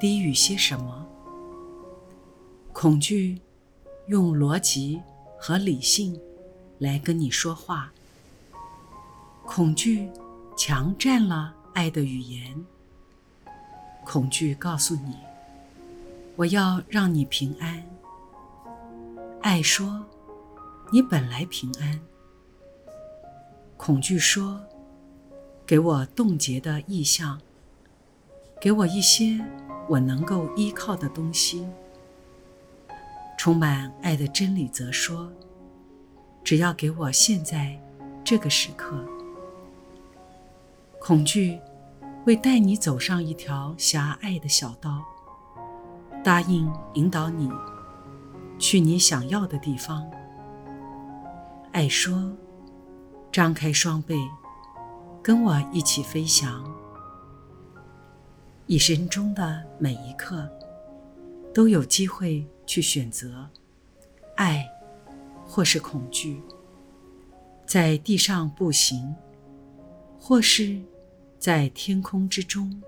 低语些什么？恐惧用逻辑和理性来跟你说话。恐惧强占了爱的语言。恐惧告诉你：“我要让你平安。”爱说：“你本来平安。”恐惧说：“给我冻结的意象，给我一些。”我能够依靠的东西，充满爱的真理则说：“只要给我现在这个时刻。”恐惧会带你走上一条狭隘的小道，答应引导你去你想要的地方。爱说：“张开双臂，跟我一起飞翔。”一生中的每一刻，都有机会去选择爱，或是恐惧；在地上步行，或是在天空之中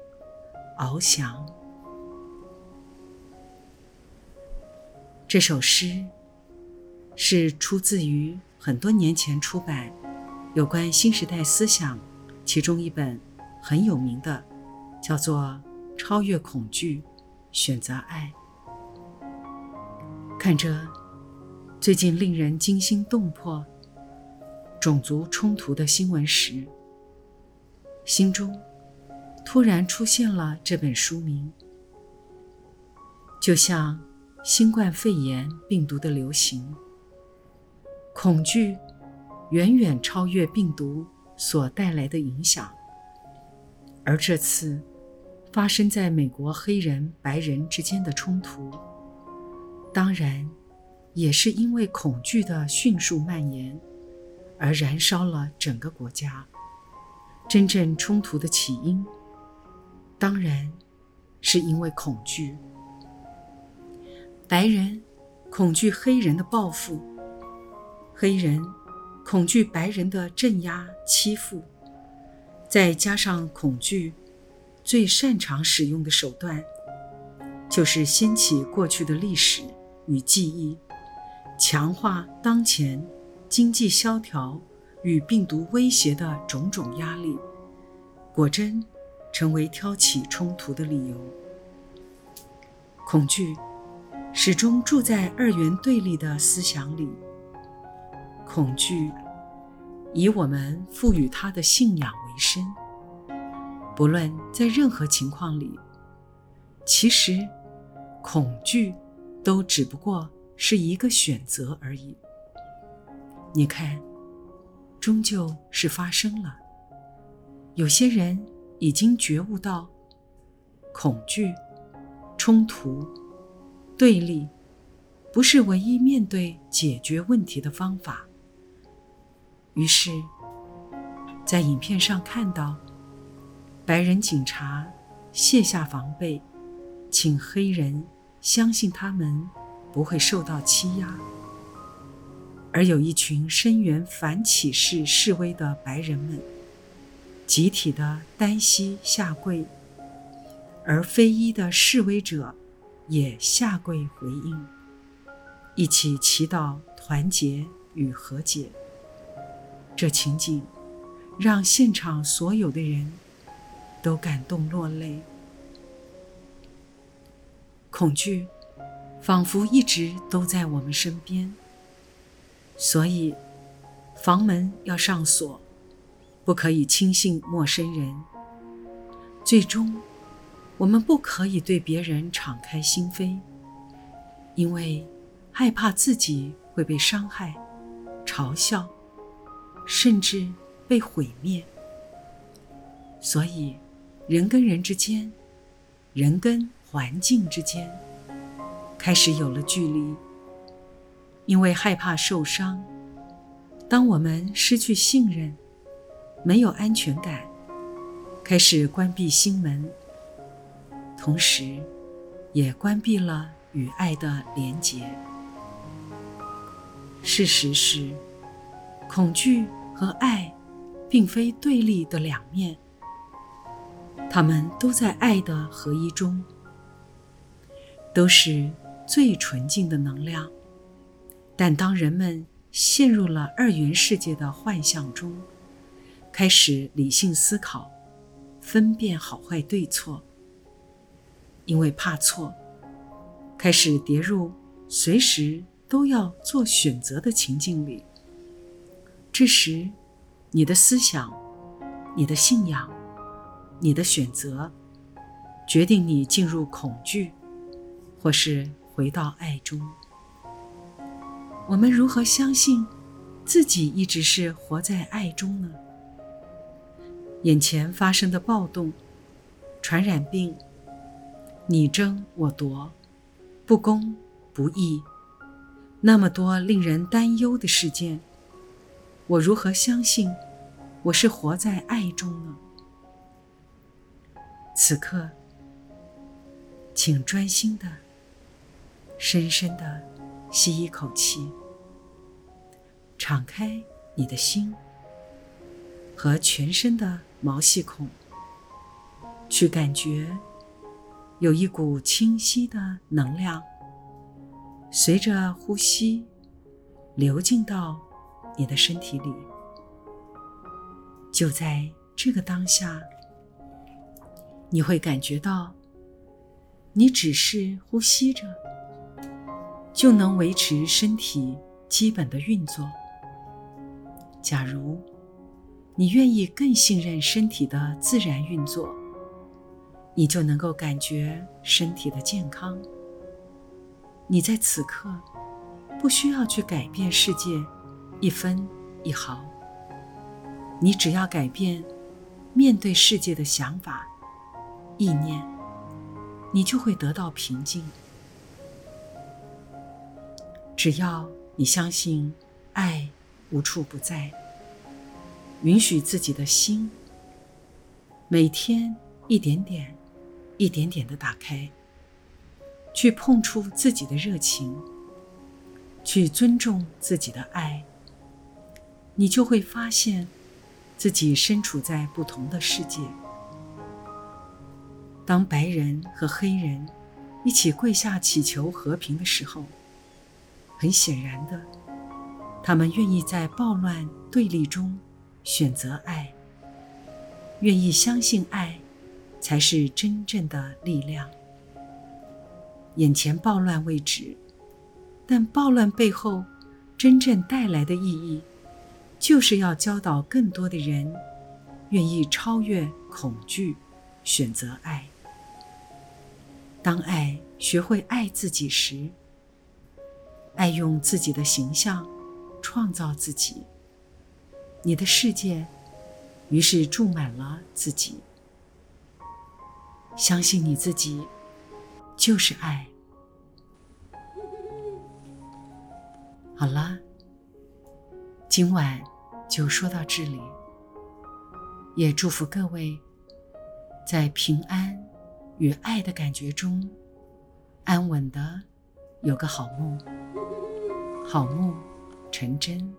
翱翔。这首诗是出自于很多年前出版有关新时代思想其中一本很有名的，叫做。超越恐惧，选择爱。看着最近令人惊心动魄种族冲突的新闻时，心中突然出现了这本书名。就像新冠肺炎病毒的流行，恐惧远远超越病毒所带来的影响，而这次。发生在美国黑人、白人之间的冲突，当然也是因为恐惧的迅速蔓延而燃烧了整个国家。真正冲突的起因，当然是因为恐惧。白人恐惧黑人的报复，黑人恐惧白人的镇压欺负，再加上恐惧。最擅长使用的手段，就是掀起过去的历史与记忆，强化当前经济萧条与病毒威胁的种种压力，果真成为挑起冲突的理由。恐惧始终住在二元对立的思想里，恐惧以我们赋予它的信仰为生。不论在任何情况里，其实恐惧都只不过是一个选择而已。你看，终究是发生了。有些人已经觉悟到，恐惧、冲突、对立，不是唯一面对解决问题的方法。于是，在影片上看到。白人警察卸下防备，请黑人相信他们不会受到欺压。而有一群声援反歧视示威的白人们，集体的单膝下跪，而非裔的示威者也下跪回应，一起祈祷团结与和解。这情景让现场所有的人。都感动落泪，恐惧仿佛一直都在我们身边，所以房门要上锁，不可以轻信陌生人。最终，我们不可以对别人敞开心扉，因为害怕自己会被伤害、嘲笑，甚至被毁灭，所以。人跟人之间，人跟环境之间开始有了距离，因为害怕受伤。当我们失去信任，没有安全感，开始关闭心门，同时，也关闭了与爱的连结。事实是，恐惧和爱并非对立的两面，他们都在爱的合一中，都是最纯净的能量。但当人们陷入了二元世界的幻象中，开始理性思考，分辨好坏对错，因为怕错，开始跌入随时。都要做选择的情境里，这时，你的思想、你的信仰、你的选择，决定你进入恐惧，或是回到爱中。我们如何相信自己一直是活在爱中呢？眼前发生的暴动、传染病、你争我夺、不公不义。那么多令人担忧的事件，我如何相信我是活在爱中呢？此刻，请专心的、深深的吸一口气，敞开你的心和全身的毛细孔，去感觉有一股清晰的能量。随着呼吸流进到你的身体里，就在这个当下，你会感觉到，你只是呼吸着，就能维持身体基本的运作。假如你愿意更信任身体的自然运作，你就能够感觉身体的健康。你在此刻不需要去改变世界一分一毫，你只要改变面对世界的想法、意念，你就会得到平静。只要你相信爱无处不在，允许自己的心每天一点点、一点点的打开。去碰触自己的热情，去尊重自己的爱，你就会发现自己身处在不同的世界。当白人和黑人一起跪下祈求和平的时候，很显然的，他们愿意在暴乱对立中选择爱，愿意相信爱才是真正的力量。眼前暴乱未止，但暴乱背后真正带来的意义，就是要教导更多的人愿意超越恐惧，选择爱。当爱学会爱自己时，爱用自己的形象创造自己，你的世界于是注满了自己。相信你自己。就是爱。好了，今晚就说到这里。也祝福各位在平安与爱的感觉中，安稳的有个好梦，好梦成真。